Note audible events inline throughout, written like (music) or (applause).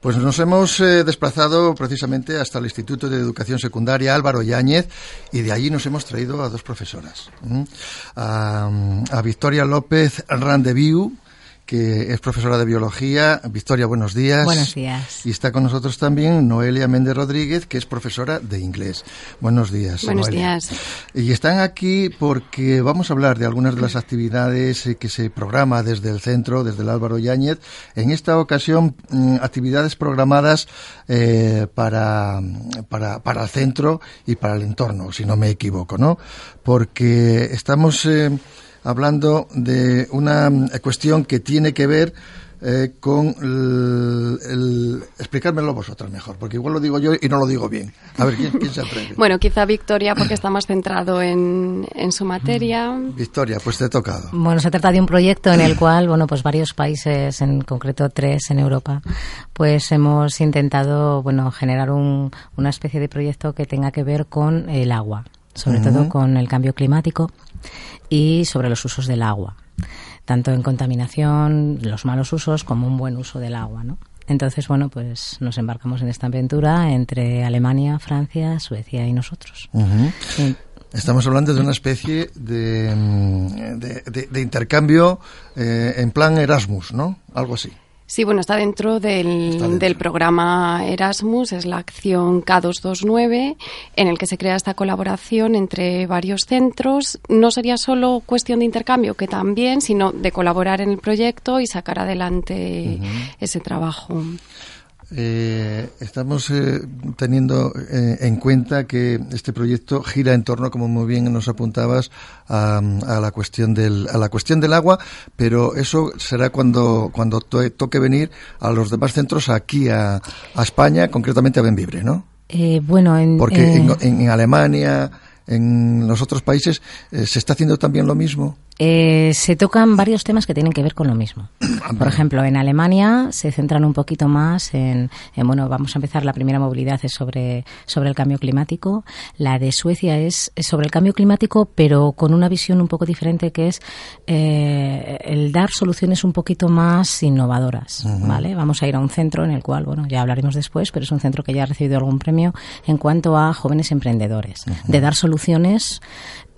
Pues nos hemos eh, desplazado precisamente hasta el Instituto de Educación Secundaria Álvaro Yáñez y de allí nos hemos traído a dos profesoras. A, a, Victoria López Randeviu, que es profesora de biología. Victoria, buenos días. Buenos días. Y está con nosotros también Noelia Méndez Rodríguez, que es profesora de inglés. Buenos días. Buenos días. Y están aquí porque vamos a hablar de algunas de las actividades eh, que se programa desde el centro, desde el Álvaro Yáñez. En esta ocasión, mm, actividades programadas eh, para, para, para el centro y para el entorno, si no me equivoco, ¿no? Porque estamos. Eh, hablando de una cuestión que tiene que ver eh, con el, el, explicármelo vosotros mejor, porque igual lo digo yo y no lo digo bien. A ver, ¿quién, quién se atreve? (laughs) Bueno, quizá Victoria, porque está más centrado en, en, su materia. Victoria, pues te he tocado. Bueno, se trata de un proyecto en el cual, bueno, pues varios países, en concreto tres en Europa, pues hemos intentado, bueno, generar un, una especie de proyecto que tenga que ver con el agua, sobre uh -huh. todo con el cambio climático y sobre los usos del agua, tanto en contaminación, los malos usos, como un buen uso del agua, ¿no? Entonces, bueno, pues nos embarcamos en esta aventura entre Alemania, Francia, Suecia y nosotros. Uh -huh. sí. Estamos hablando de una especie de, de, de, de intercambio eh, en plan Erasmus, ¿no? Algo así. Sí, bueno, está dentro del, está dentro del, programa Erasmus, es la acción K229, en el que se crea esta colaboración entre varios centros. No sería solo cuestión de intercambio, que también, sino de colaborar en el proyecto y sacar adelante uh -huh. ese trabajo. Eh, estamos eh, teniendo eh, en cuenta que este proyecto gira en torno, como muy bien nos apuntabas, a, a, la cuestión del a la cuestión del agua, pero eso será cuando cuando to toque venir a los demás centros aquí a, a España, concretamente a Benvibre, ¿no? Eh, bueno, en, porque en, en, Alemania, en los otros países, se está haciendo también lo mismo. Eh, se tocan varios temas que tienen que ver con lo mismo. Por ejemplo, en Alemania se centran un poquito más en, en, bueno, vamos a empezar la primera movilidad es sobre, sobre el cambio climático. La de Suecia es, sobre el cambio climático, pero con una visión un poco diferente que es eh, el dar soluciones un poquito más innovadoras, uh -huh. ¿vale? Vamos a ir a un centro en el cual, bueno, ya hablaremos después, pero es un centro que ya ha recibido algún premio en cuanto a jóvenes emprendedores, uh -huh. de dar soluciones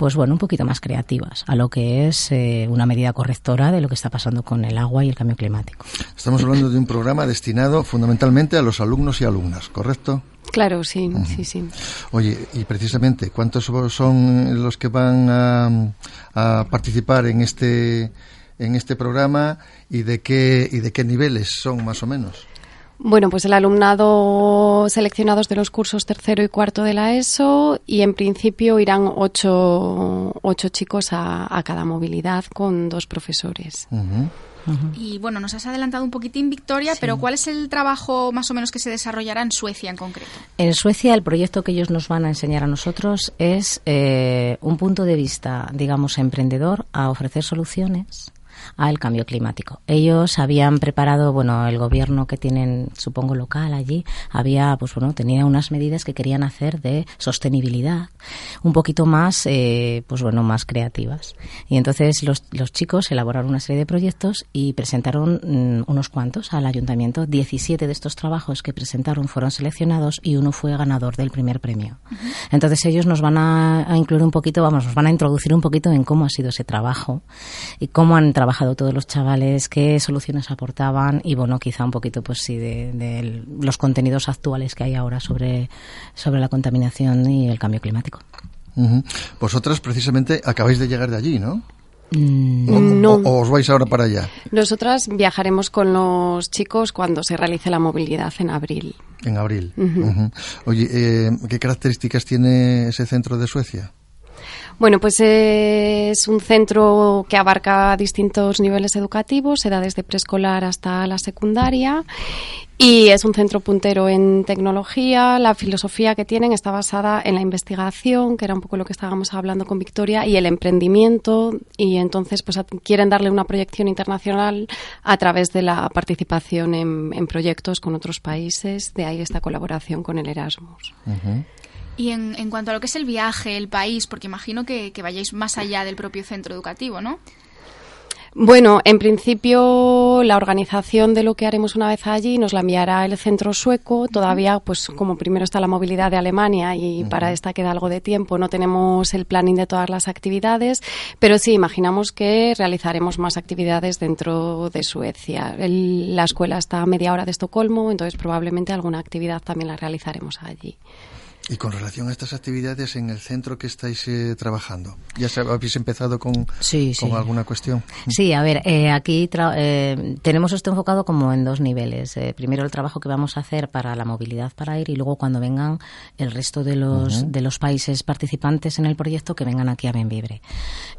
pues bueno, un poquito más creativas a lo que es eh, una medida correctora de lo que está pasando con el agua y el cambio climático. Estamos hablando de un programa destinado fundamentalmente a los alumnos y alumnas, ¿correcto? Claro, sí, uh -huh. sí, sí. Oye, y precisamente, ¿cuántos son los que van a, a participar en este en este programa y de qué y de qué niveles son más o menos? Bueno, pues el alumnado seleccionados de los cursos tercero y cuarto de la ESO y en principio irán ocho, ocho chicos a, a, cada movilidad con dos profesores. Uh -huh. Uh -huh. Y bueno, nos has adelantado un poquitín, Victoria, sí. pero ¿cuál es el trabajo más o menos que se desarrollará en Suecia en concreto? En Suecia el proyecto que ellos nos van a enseñar a nosotros es eh, un punto de vista, digamos, emprendedor a ofrecer soluciones al cambio climático. Ellos habían preparado, bueno, el gobierno que tienen, supongo, local allí, había, pues bueno, tenía unas medidas que querían hacer de sostenibilidad, un poquito más, eh, pues bueno, más creativas. Y entonces los, los chicos elaboraron una serie de proyectos y presentaron mmm, unos cuantos al ayuntamiento. 17 de estos trabajos que presentaron fueron seleccionados y uno fue ganador del primer premio. Entonces ellos nos van a, a incluir un poquito, vamos, nos van a introducir un poquito en cómo ha sido ese trabajo y cómo han trabajado trabajado todos los chavales, qué soluciones aportaban y bueno, quizá un poquito pues sí de, de los contenidos actuales que hay ahora sobre, sobre la contaminación y el cambio climático. Uh -huh. Vosotras precisamente acabáis de llegar de allí, ¿no? Mm, no. O, o, os vais ahora para allá? Nosotras viajaremos con los chicos cuando se realice la movilidad en abril. En abril. Uh -huh. Uh -huh. Oye, eh, ¿qué características tiene ese centro de Suecia? Bueno, pues es un centro que abarca distintos niveles educativos, se da desde preescolar hasta la secundaria y es un centro puntero en tecnología. La filosofía que tienen está basada en la investigación, que era un poco lo que estábamos hablando con Victoria, y el emprendimiento. Y entonces, pues quieren darle una proyección internacional a través de la participación en, proyectos con otros países. De ahí esta colaboración con el Erasmus. Y en, en, cuanto a lo que es el viaje, el país, porque imagino que, que vayáis más allá del propio centro educativo, ¿no? Bueno, en principio la organización de lo que haremos una vez allí nos la enviará el centro sueco. Todavía, pues como primero está la movilidad de Alemania y para esta queda algo de tiempo, no tenemos el planning de todas las actividades, pero sí imaginamos que realizaremos más actividades dentro de Suecia. la escuela está a media hora de Estocolmo, entonces probablemente alguna actividad también la realizaremos allí. Y con relación a estas actividades en el centro que estáis eh, trabajando, ¿ya habéis empezado con, con alguna cuestión? Sí, a ver, eh, aquí eh, tenemos esto enfocado como en dos niveles. primero el trabajo que vamos a hacer para la movilidad para ir y luego cuando vengan el resto de los, de los países participantes en el proyecto que vengan aquí a Benvibre.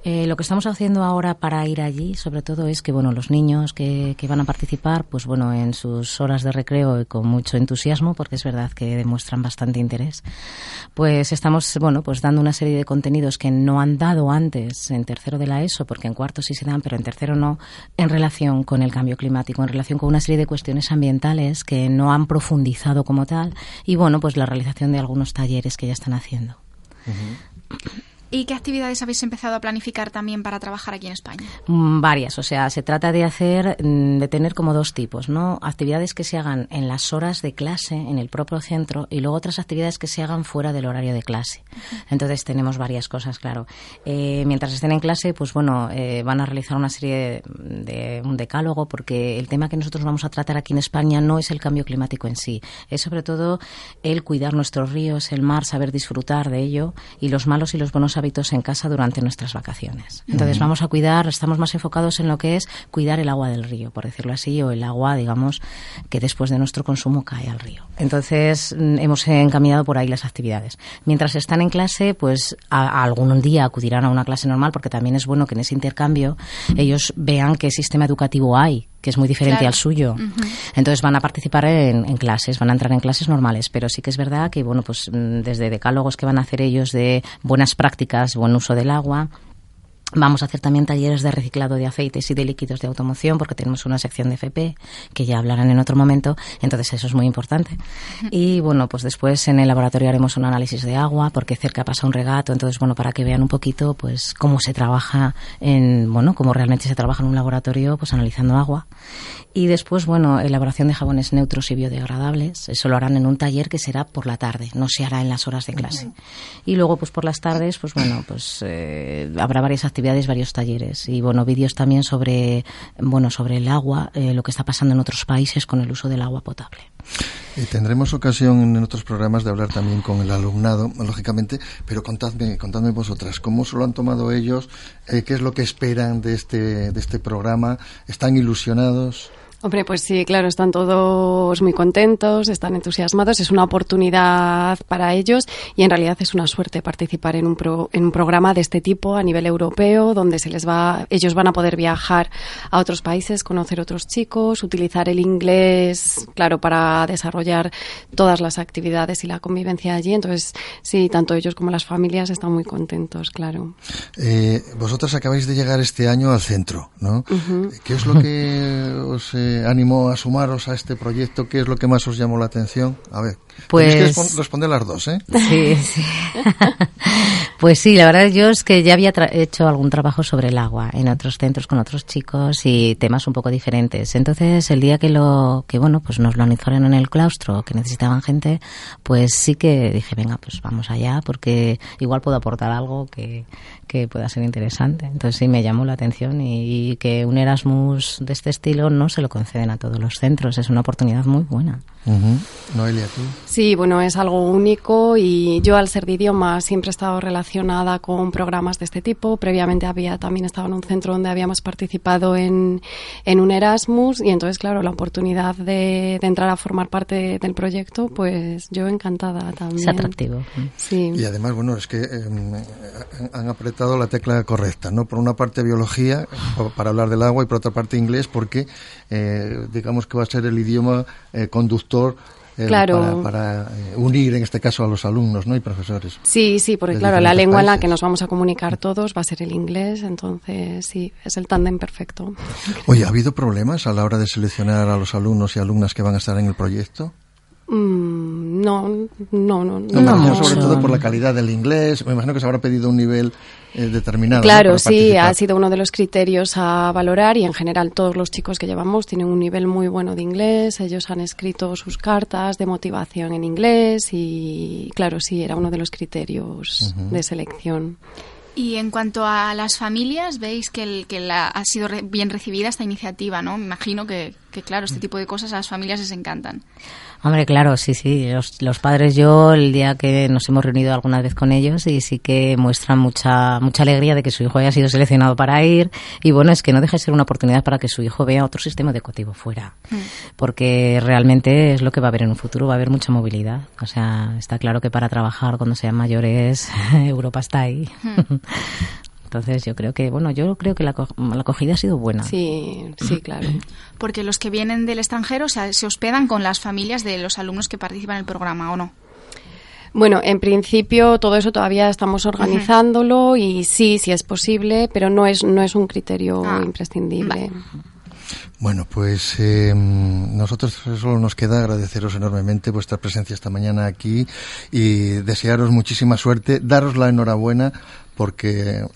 lo que estamos haciendo ahora para ir allí, sobre todo, es que bueno los niños que, que van a participar, pues bueno, en sus horas de recreo y con mucho entusiasmo, porque es verdad que demuestran bastante interés pues estamos, bueno, pues dando una serie de contenidos que no han dado antes en tercero de la ESO, porque en cuarto sí se dan, pero en tercero no, en relación con el cambio climático, en relación con una serie de cuestiones ambientales que no han profundizado como tal, y bueno, pues la realización de algunos talleres que ya están haciendo. ¿Y qué actividades habéis empezado a planificar también para trabajar aquí en España? Mm, varias, o sea, se trata de hacer, mm, de tener como dos tipos, ¿no? Actividades que se hagan en las horas de clase, en el propio centro, y luego otras actividades que se hagan fuera del horario de clase. Entonces tenemos varias cosas, claro. Eh, mientras estén en clase, pues bueno, eh, van a realizar una serie de, un decálogo, porque el tema que nosotros vamos a tratar aquí en España no es el cambio climático en sí, es sobre todo el cuidar nuestros ríos, el mar, saber disfrutar de ello, y los malos y los buenos hábitos en casa durante nuestras vacaciones. Entonces vamos a cuidar, estamos más enfocados en lo que es cuidar el agua del río, por decirlo así, o el agua, digamos, que después de nuestro consumo cae al río. Entonces mm, hemos encaminado por ahí las actividades. Mientras están en clase, pues a, algún día acudirán a una clase normal, porque también es bueno que en ese intercambio ellos vean qué sistema educativo hay, que es muy diferente al suyo. Entonces van a participar en, clases, van a entrar en clases normales, pero sí que es verdad que, bueno, pues mm, desde decálogos que van a hacer ellos de buenas prácticas, buen uso del agua, Vamos a hacer también talleres de reciclado de aceites y de líquidos de automoción porque tenemos una sección de FP que ya hablarán en otro momento, entonces eso es muy importante. Y bueno, pues después en el laboratorio haremos un análisis de agua porque cerca pasa un regato, entonces bueno, para que vean un poquito pues cómo se trabaja en, bueno, cómo realmente se trabaja en un laboratorio pues analizando agua. Y después, bueno, elaboración de jabones neutros y biodegradables. Eso lo harán en un taller que será por la tarde, no se hará en las horas de clase. Y luego, pues por las tardes, pues bueno, pues eh, habrá varias actividades, varios talleres y bueno, vídeos también sobre, bueno, sobre el agua, eh, lo que está pasando en otros países con el uso del agua potable. Y tendremos ocasión en otros programas de hablar también con el alumnado, lógicamente, pero contadme, contadme vosotras, ¿cómo se lo han tomado ellos? Eh, ¿Qué es lo que esperan de este, de este programa? ¿Están ilusionados? Hombre, pues sí, claro, están todos muy contentos, están entusiasmados, es una oportunidad para ellos y en realidad es una suerte participar en un, en un programa de este tipo a nivel europeo, donde se les va, ellos van a poder viajar a otros países, conocer otros chicos, utilizar el inglés, claro, para desarrollar todas las actividades y la convivencia allí. Entonces, sí, tanto ellos como las familias están muy contentos, claro. Eh, vosotros acabáis de llegar este año al centro, ¿no? ¿Qué es lo que os eh, animó a sumaros a este proyecto? ¿Qué es lo que más os llamó la atención? A ver, pues que responder las dos, ¿eh? Sí, (laughs) sí. (laughs) pues sí, la verdad yo es que ya había hecho algún trabajo sobre el agua en otros centros con otros chicos y temas un poco diferentes. Entonces, el día que lo que bueno, pues nos lo anunciaron en el claustro, que necesitaban gente, pues sí que dije, venga, pues vamos allá porque igual puedo aportar algo que, que pueda ser interesante. Entonces sí me llamó la atención y, que un Erasmus de este estilo no se lo conceden a todos los centros. Es una oportunidad muy buena. Noelia, ¿tú? Sí, bueno, es algo único y yo al ser de idiomas siempre he estado relacionada con programas de este tipo. Previamente había también estado en un centro donde habíamos participado en, en un Erasmus y entonces, claro, la oportunidad de, entrar a formar parte del proyecto, pues yo encantada también. Es atractivo. Sí. Y además, bueno, es que em, han apretado la tecla correcta, ¿no? Por una parte biología, para hablar del agua, y por otra parte inglés, porque eh, digamos que va a ser el idioma eh, conductor eh, claro. para, unir en este caso a los alumnos ¿no? y profesores. Sí, sí, porque claro, la lengua en la que nos vamos a comunicar todos va a ser el inglés, entonces sí, es el tándem perfecto. Oye, ¿ha habido problemas a la hora de seleccionar a los alumnos y alumnas que van a estar en el proyecto? Mm, no, no, no. no, sobre todo por la calidad del inglés. Me imagino que se habrá pedido un nivel eh. Claro, sí, ha sido uno de los criterios a valorar y en general todos los chicos que llevamos tienen un nivel muy bueno de inglés. Ellos han escrito sus cartas de motivación en inglés y, claro, sí, era uno de los criterios de selección. Y en cuanto a las familias, veis que, el, que la, ha sido bien recibida esta iniciativa, ¿no? Me imagino que, que, claro, este tipo de cosas a las familias les encantan. Hombre, claro, sí, sí. Los, los, padres, yo, el día que nos hemos reunido alguna vez con ellos, y sí que muestran mucha, mucha alegría de que su hijo haya sido seleccionado para ir. Y bueno, es que no deja de ser una oportunidad para que su hijo vea otro sistema educativo fuera. Mm. Porque realmente es lo que va a haber en un futuro, va a haber mucha movilidad. O sea, está claro que para trabajar cuando sean mayores, (laughs) Europa está ahí. Mm. (laughs) Entonces yo creo que, bueno, yo creo que la, acogida ha sido buena. Sí, sí, claro. (clears throat) Porque los que vienen del extranjero se hospedan con las familias de los alumnos que participan en el programa, ¿o no? Bueno, en principio todo eso todavía estamos organizándolo y sí, sí es posible, pero no es, no es un criterio ah, imprescindible. Bueno, pues eh, nosotros solo nos queda agradeceros enormemente vuestra presencia esta mañana aquí y desearos muchísima suerte, daros la enhorabuena porque eh,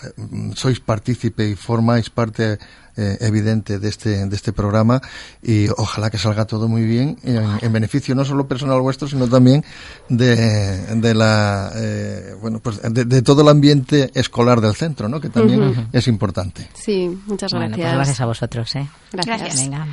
sois partícipe y formáis parte eh, evidente de este, de este programa y ojalá que salga todo muy bien en, beneficio no solo personal vuestro, sino también de, de la, eh, bueno, pues de, todo el ambiente escolar del centro, ¿no? Que también es importante. Sí, muchas gracias. Bueno, pues gracias a vosotros, ¿eh? Gracias. gracias. Venga.